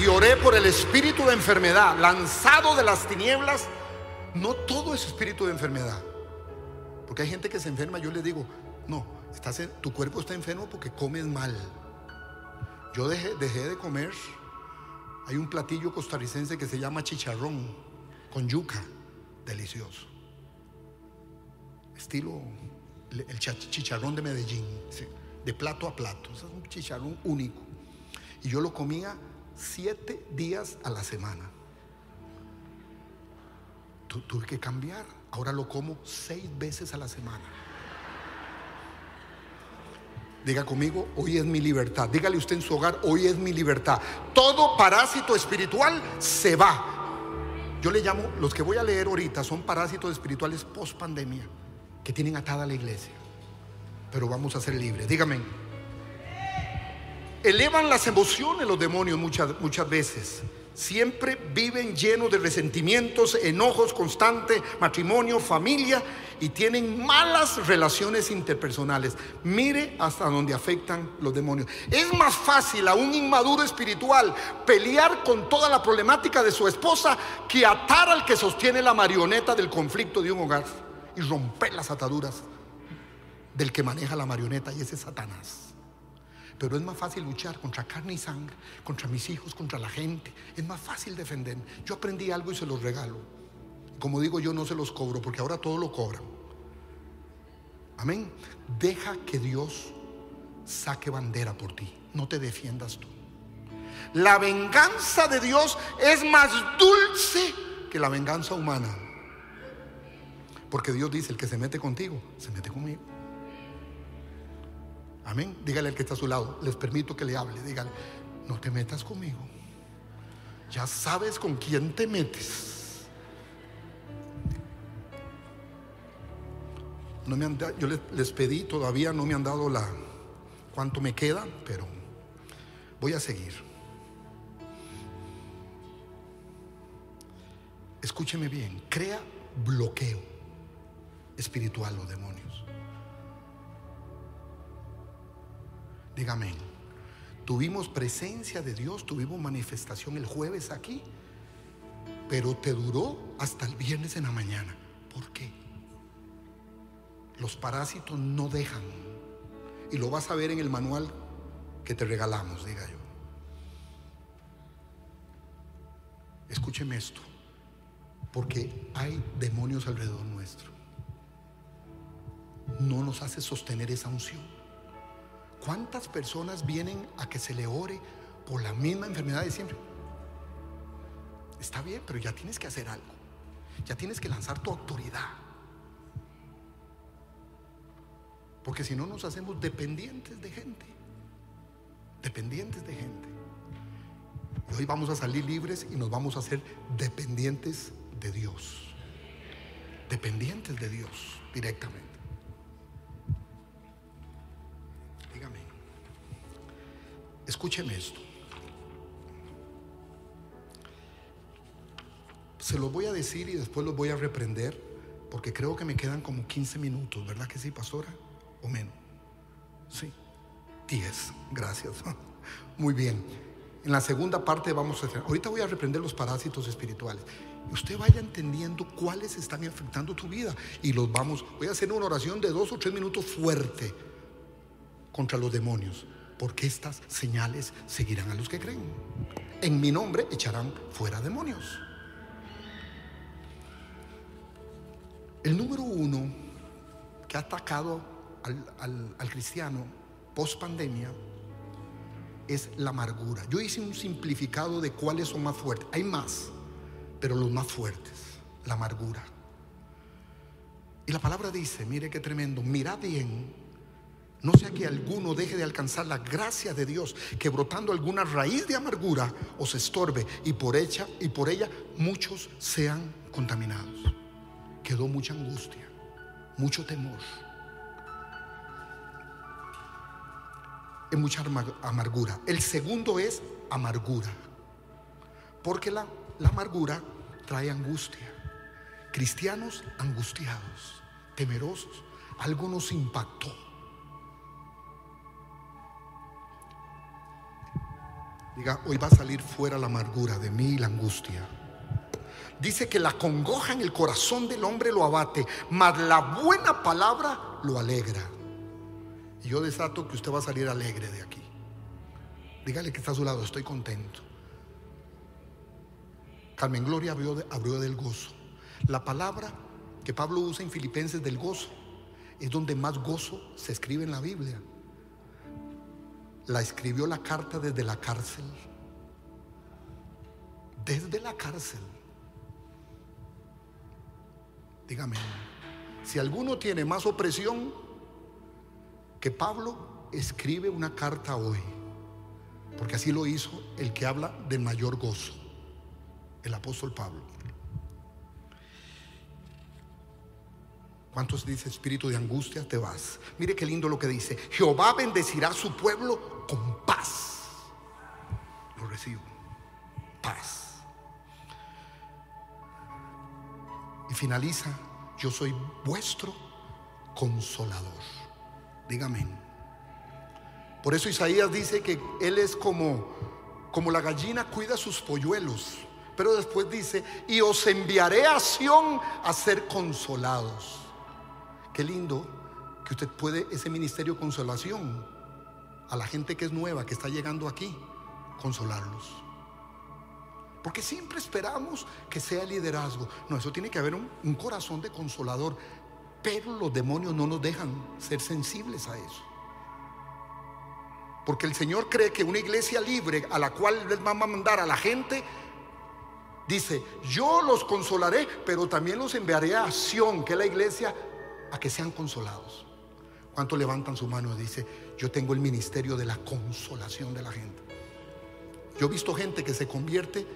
Y oré por el espíritu de enfermedad, lanzado de las tinieblas. No todo es espíritu de enfermedad. Porque hay gente que se enferma, yo le digo, no, estás tu cuerpo está enfermo porque comes mal. Yo dejé, dejé de comer hay un platillo costarricense que se llama chicharrón con yuca, delicioso. Estilo el chicharrón de Medellín, de plato a plato. es un chicharrón único. Y yo lo comía siete días a la semana. tuve que cambiar. Ahora lo como seis veces a la semana. Diga conmigo, hoy es mi libertad. Dígale usted en su hogar, hoy es mi libertad. Todo parásito espiritual se va. Yo le llamo, los que voy a leer ahorita son parásitos espirituales post pandemia, que tienen atada a la iglesia. Pero vamos a ser libres. Dígame. Elevan las emociones los demonios muchas, muchas veces siempre viven llenos de resentimientos, enojos constantes, matrimonio, familia y tienen malas relaciones interpersonales. Mire hasta donde afectan los demonios. Es más fácil a un inmaduro espiritual pelear con toda la problemática de su esposa que atar al que sostiene la marioneta del conflicto de un hogar y romper las ataduras del que maneja la marioneta y ese es Satanás. Pero es más fácil luchar contra carne y sangre, contra mis hijos, contra la gente. Es más fácil defender. Yo aprendí algo y se los regalo. Como digo yo, no se los cobro porque ahora todo lo cobran. Amén. Deja que Dios saque bandera por ti. No te defiendas tú. La venganza de Dios es más dulce que la venganza humana. Porque Dios dice, el que se mete contigo, se mete conmigo. Amén. Dígale al que está a su lado, les permito que le hable. Dígale, no te metas conmigo. Ya sabes con quién te metes. No me han, yo les, pedí, todavía no me han dado la cuánto me queda, pero voy a seguir. Escúcheme bien, crea bloqueo espiritual los demonios. Dígame, tuvimos presencia de Dios, tuvimos manifestación el jueves aquí, pero te duró hasta el viernes en la mañana. ¿Por qué? Los parásitos no dejan. Y lo vas a ver en el manual que te regalamos, diga yo. Escúcheme esto, porque hay demonios alrededor nuestro. No nos hace sostener esa unción. ¿Cuántas personas vienen a que se le ore por la misma enfermedad de siempre? Está bien, pero ya tienes que hacer algo. Ya tienes que lanzar tu autoridad. Porque si no nos hacemos dependientes de gente. Dependientes de gente. Y hoy vamos a salir libres y nos vamos a hacer dependientes de Dios. Dependientes de Dios directamente. Escúcheme esto. Se lo voy a decir y después lo voy a reprender porque creo que me quedan como 15 minutos, ¿verdad que sí, pastora? ¿O menos? Sí, 10, gracias. Muy bien. En la segunda parte vamos a hacer, ahorita voy a reprender los parásitos espirituales. Usted vaya entendiendo cuáles están afectando tu vida y los vamos, voy a hacer una oración de dos o tres minutos fuerte contra los demonios porque estas señales seguirán a los que creen. En mi nombre echarán fuera demonios. El número uno que ha atacado al, al cristiano post pandemia es la amargura. Yo hice un simplificado de cuáles son más fuertes. Hay más, pero los más fuertes, la amargura. Y la palabra dice, mire qué tremendo, mira bien, no sea que alguno deje de alcanzar la gracia de Dios, que brotando alguna raíz de amargura os estorbe y por ella y muchos sean contaminados. Quedó mucha angustia, mucho temor. Es mucha amargura. El segundo es amargura. Porque la, la amargura trae angustia. Cristianos angustiados, temerosos. Algo nos impactó Diga, hoy va a salir fuera la amargura de mí y la angustia. Dice que la congoja en el corazón del hombre lo abate, mas la buena palabra lo alegra. Y yo desato que usted va a salir alegre de aquí. Dígale que está a su lado, estoy contento. Carmen Gloria abrió, abrió del gozo. La palabra que Pablo usa en Filipenses del gozo es donde más gozo se escribe en la Biblia la escribió la carta desde la cárcel. Desde la cárcel. Dígame, si alguno tiene más opresión que Pablo, escribe una carta hoy. Porque así lo hizo el que habla de mayor gozo, el apóstol Pablo. ¿Cuántos dice espíritu de angustia? Te vas. Mire qué lindo lo que dice. Jehová bendecirá a su pueblo con paz. Lo recibo. Paz. Y finaliza, yo soy vuestro consolador. Dígame. Por eso Isaías dice que él es como como la gallina cuida sus polluelos. Pero después dice, y os enviaré a Sión a ser consolados. Qué lindo que usted puede ese ministerio consolación a la gente que es nueva, que está llegando aquí, consolarlos. Porque siempre esperamos que sea liderazgo. No, eso tiene que haber un, corazón de consolador. Pero los demonios no nos dejan ser sensibles a eso. Porque el Señor cree que una iglesia libre a la cual les va a mandar a la gente, dice, yo los consolaré, pero también los enviaré a Sion, que es la iglesia a que sean consolados. ¿Cuánto levantan su mano y dice, yo tengo el ministerio de la consolación de la gente? Yo he visto gente que se convierte,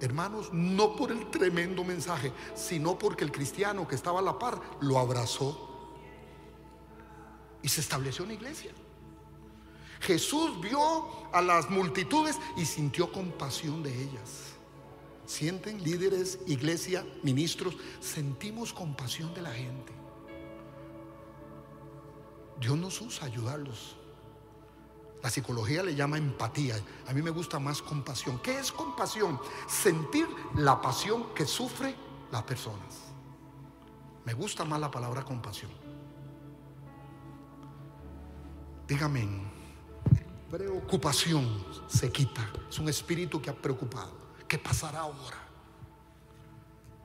hermanos, no por el tremendo mensaje, sino porque el cristiano que estaba a la par lo abrazó y se estableció una iglesia. Jesús vio a las multitudes y sintió compasión de ellas. Sienten líderes, iglesia, ministros, sentimos compasión de la gente. Dios nos usa ayudarlos. La psicología le llama empatía. A mí me gusta más compasión. ¿Qué es compasión? Sentir la pasión que sufre las personas. Me gusta más la palabra compasión. Dígame, preocupación se quita. Es un espíritu que ha preocupado. ¿Qué pasará ahora?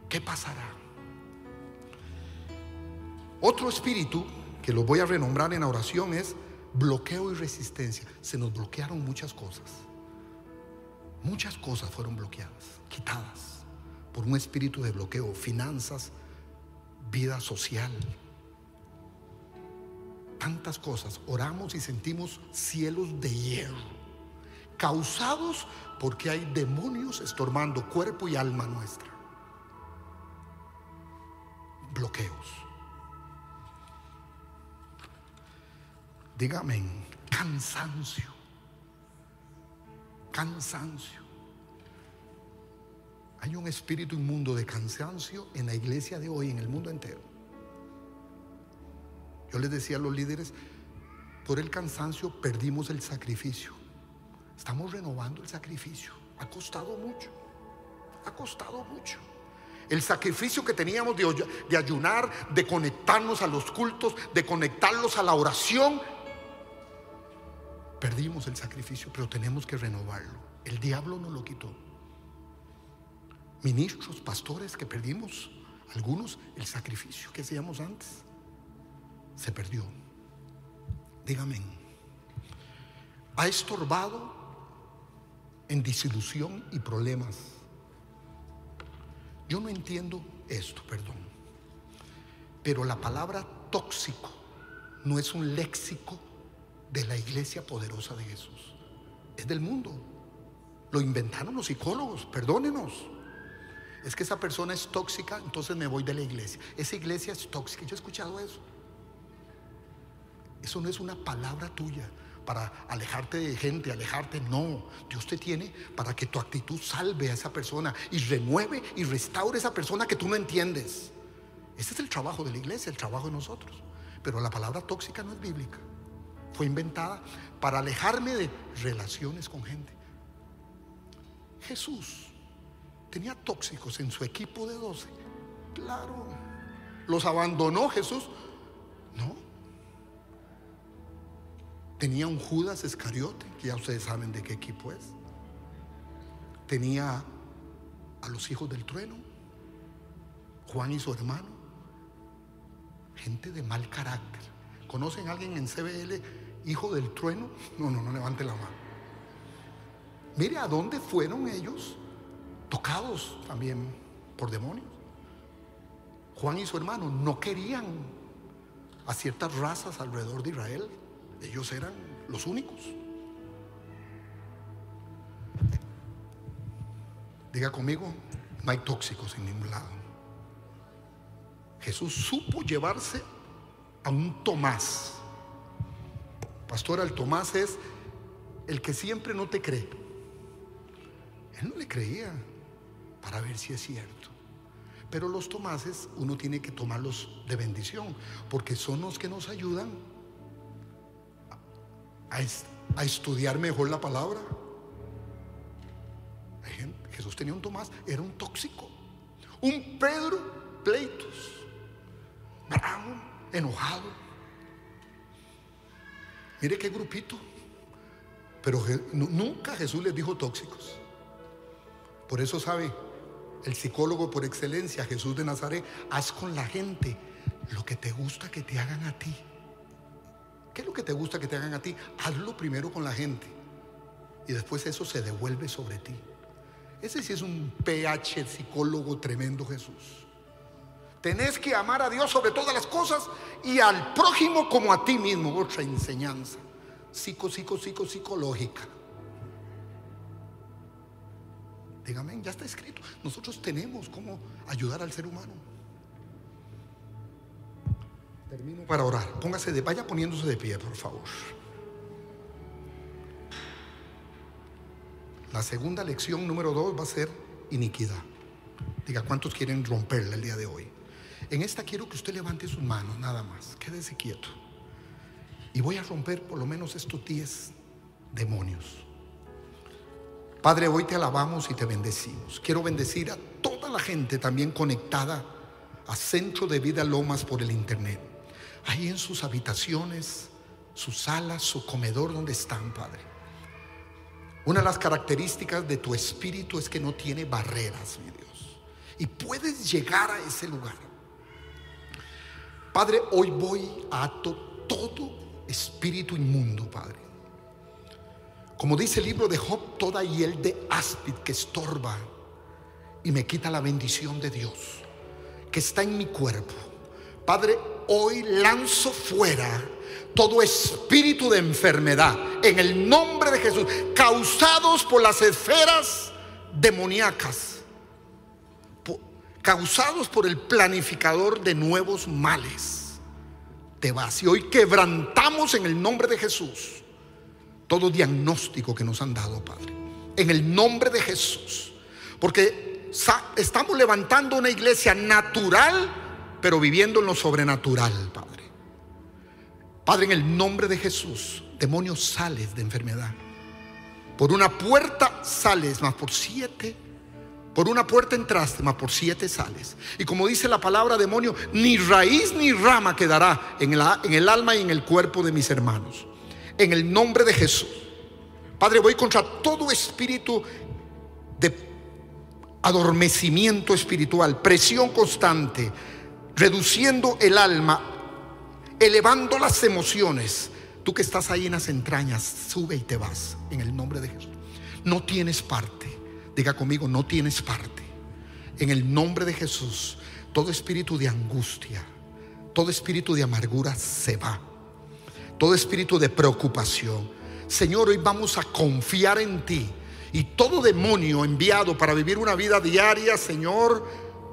¿Qué pasará? Otro espíritu que lo voy a renombrar en oración, es bloqueo y resistencia. Se nos bloquearon muchas cosas. Muchas cosas fueron bloqueadas, quitadas por un espíritu de bloqueo, finanzas, vida social. Tantas cosas. Oramos y sentimos cielos de hierro, causados porque hay demonios estorbando cuerpo y alma nuestra. Bloqueos. Dígame, cansancio. Cansancio. Hay un espíritu inmundo de cansancio en la iglesia de hoy, en el mundo entero. Yo les decía a los líderes, por el cansancio perdimos el sacrificio. Estamos renovando el sacrificio. Ha costado mucho. Ha costado mucho. El sacrificio que teníamos de, de, ayunar, de conectarnos a los cultos, de conectarlos a la oración, Perdimos el sacrificio, pero tenemos que renovarlo. El diablo nos lo quitó. Ministros, pastores que perdimos Algunos, el sacrificio que hacíamos antes, se perdió. Dígame, ha estorbado en disilusión y problemas. Yo no entiendo esto, perdón. Pero la palabra tóxico no es un léxico de la iglesia poderosa de Jesús. Es del mundo. Lo inventaron los psicólogos, perdónenos. Es que esa persona es tóxica, entonces me voy de la iglesia. Esa iglesia es tóxica. Yo he escuchado eso. Eso no es una palabra tuya para alejarte de gente, alejarte. No, Dios te tiene para que tu actitud salve a esa persona y renueve y restaure a esa persona que tú no entiendes. Ese es el trabajo de la iglesia, el trabajo de nosotros. Pero la palabra tóxica no es bíblica. Fue inventada para alejarme de relaciones con gente. Jesús tenía tóxicos en su equipo de doce. Claro. ¿Los abandonó Jesús? No. Tenía un Judas Escariote, que ya ustedes saben de qué equipo es. Tenía a los hijos del trueno, Juan y su hermano, gente de mal carácter. ¿Conocen a alguien en CBL, hijo del trueno? No, no, no levante la mano. Mire a dónde fueron ellos tocados también por demonios. Juan y su hermano no querían a ciertas razas alrededor de Israel. Ellos eran los únicos. Diga conmigo, no hay tóxicos en ningún lado. Jesús supo llevarse a un Tomás. Pastor, el Tomás es el que siempre no te cree. Él no le creía para ver si es cierto. Pero los tomases uno tiene que tomarlos de bendición, porque son los que nos ayudan a, estudiar mejor la palabra. Jesús tenía un Tomás, era un tóxico. Un Pedro, pleitos. Bravo, enojado. Mire qué grupito. Pero nunca Jesús les dijo tóxicos. Por eso sabe, el psicólogo por excelencia, Jesús de Nazaret, haz con la gente lo que te gusta que te hagan a ti. ¿Qué es lo que te gusta que te hagan a ti? Hazlo primero con la gente. Y después eso se devuelve sobre ti. Ese sí es un PH psicólogo tremendo Jesús. Tenés que amar a Dios sobre todas las cosas y al prójimo como a ti mismo. Otra enseñanza. Psico, psico, psico, psicológica. Dígame, ya está escrito. Nosotros tenemos cómo ayudar al ser humano. Termino para orar. Póngase de, vaya poniéndose de pie, por favor. La segunda lección número dos va a ser iniquidad. Diga, ¿cuántos quieren romperla el día de hoy? En esta quiero que usted levante sus manos, nada más. Quédese quieto. Y voy a romper por lo menos estos 10 demonios. Padre, hoy te alabamos y te bendecimos. Quiero bendecir a toda la gente también conectada a Centro de Vida Lomas por el Internet ahí en sus habitaciones, sus salas, su comedor, donde están, Padre. Una de las características de tu espíritu es que no tiene barreras, mi Dios. Y puedes llegar a ese lugar. Padre, hoy voy a todo espíritu inmundo, Padre. Como dice el libro de Job, toda hiel de áspid que estorba y me quita la bendición de Dios que está en mi cuerpo. Padre, hoy lanzo fuera todo espíritu de enfermedad en el nombre de Jesús, causados por las esferas demoníacas, causados por el planificador de nuevos males. Te vas y hoy quebrantamos en el nombre de Jesús todo diagnóstico que nos han dado, Padre. En el nombre de Jesús. Porque estamos levantando una iglesia natural pero viviendo en lo sobrenatural, Padre. Padre, en el nombre de Jesús, demonios sales de enfermedad. Por una puerta sales, más por siete. Por una puerta entraste, más por siete sales. Y como dice la palabra demonio, ni raíz ni rama quedará en el, en el alma y en el cuerpo de mis hermanos. En el nombre de Jesús. Padre, voy contra todo espíritu de adormecimiento espiritual, presión constante, reduciendo el alma, elevando las emociones. Tú que estás ahí en las entrañas, sube y te vas en el nombre de Jesús. No tienes parte. Diga conmigo, no tienes parte. En el nombre de Jesús, todo espíritu de angustia, todo espíritu de amargura se va. Todo espíritu de preocupación. Señor, hoy vamos a confiar en ti. Y todo demonio enviado para vivir una vida diaria, Señor,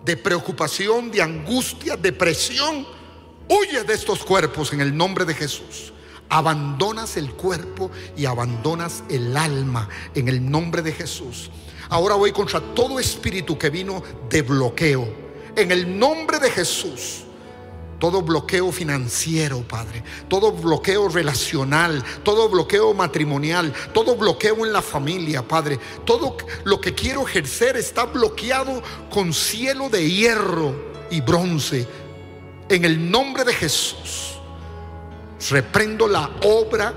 de preocupación, de angustia, depresión, huye de estos cuerpos en el nombre de Jesús. Abandonas el cuerpo y abandonas el alma en el nombre de Jesús. Ahora voy contra todo espíritu que vino de bloqueo. En el nombre de Jesús todo bloqueo financiero, Padre, todo bloqueo relacional, todo bloqueo matrimonial, todo bloqueo en la familia, Padre, todo lo que quiero ejercer está bloqueado con cielo de hierro y bronce. En el nombre de Jesús, reprendo la obra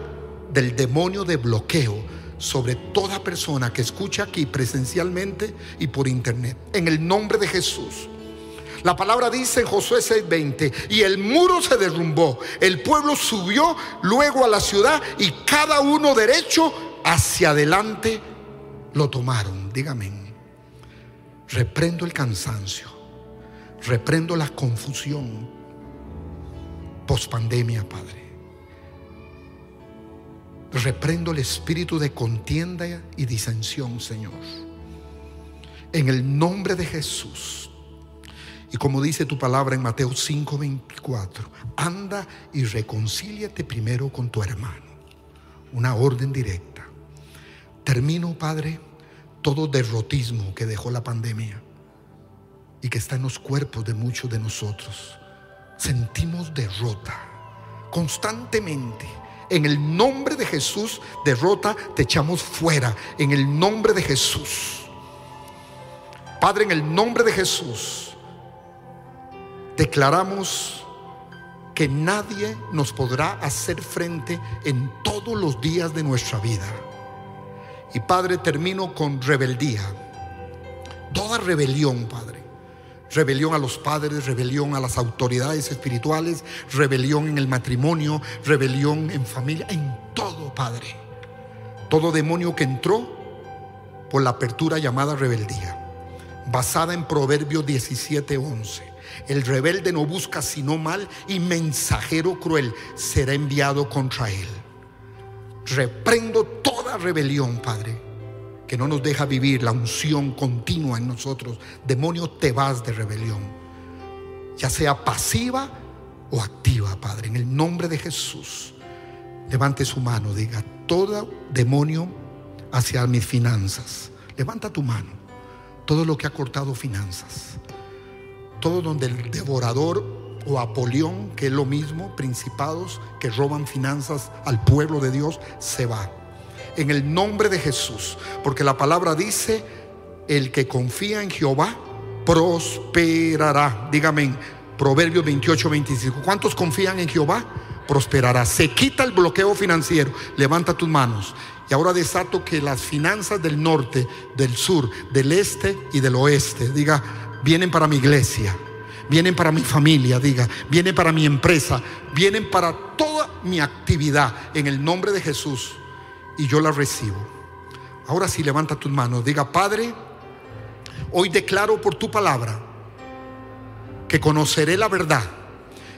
del demonio de bloqueo sobre toda persona que escucha aquí presencialmente y por internet. En el nombre de Jesús. La palabra dice en Josué 6:20, y el muro se derrumbó, el pueblo subió luego a la ciudad y cada uno derecho hacia adelante lo tomaron. Dígame, reprendo el cansancio, reprendo la confusión pospandemia, Padre. Reprendo el espíritu de contienda y disensión, Señor. En el nombre de Jesús y como dice tu palabra en Mateo 5:24, anda y reconcíliate primero con tu hermano. Una orden directa. Termino, Padre, todo derrotismo que dejó la pandemia y que está en los cuerpos de muchos de nosotros. Sentimos derrota constantemente. En el nombre de Jesús, derrota, te echamos fuera. En el nombre de Jesús. Padre, en el nombre de Jesús declaramos que nadie nos podrá hacer frente en todos los días de nuestra vida. Y Padre, termino con rebeldía. Toda rebelión, Padre. Rebelión a los padres, rebelión a las autoridades espirituales, rebelión en el matrimonio, rebelión en familia, en todo, Padre. Todo demonio que entró por la apertura llamada rebeldía, basada en Proverbios 17:11 el rebelde no busca sino mal y mensajero cruel será enviado contra él. Reprendo toda rebelión, Padre, que no nos deja vivir la unción continua en nosotros. Demonio, te vas de rebelión, ya sea pasiva o activa, Padre, en el nombre de Jesús. Levante su mano, diga, todo demonio hacia mis finanzas. Levanta tu mano. Todo lo que ha cortado finanzas todo donde el devorador o Apolión, que es lo mismo, principados que roban finanzas al pueblo de Dios, se va. En el nombre de Jesús, porque la palabra dice, el que confía en Jehová prosperará. Dígame, Proverbios 28, 25. ¿Cuántos confían en Jehová? Prosperará. Se quita el bloqueo financiero. Levanta tus manos. Y ahora desato que las finanzas del norte, del sur, del este y del oeste, diga, vienen para mi iglesia, vienen para mi familia, diga, vienen para mi empresa, vienen para toda mi actividad en el nombre de Jesús y yo la recibo. Ahora sí levanta tus manos, diga, Padre, hoy declaro por tu palabra que conoceré la verdad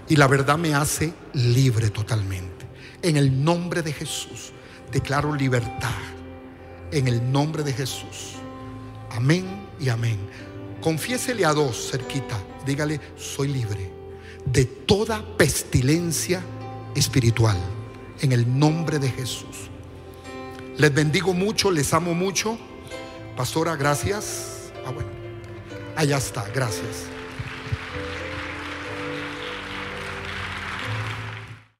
y la verdad me hace libre totalmente. En el nombre de Jesús declaro libertad. En el nombre de Jesús. Amén y amén. Confiésele a dos cerquita. Dígale, soy libre de toda pestilencia espiritual. En el nombre de Jesús. Les bendigo mucho, les amo mucho. Pastora, gracias. Ah, bueno. Allá está, gracias.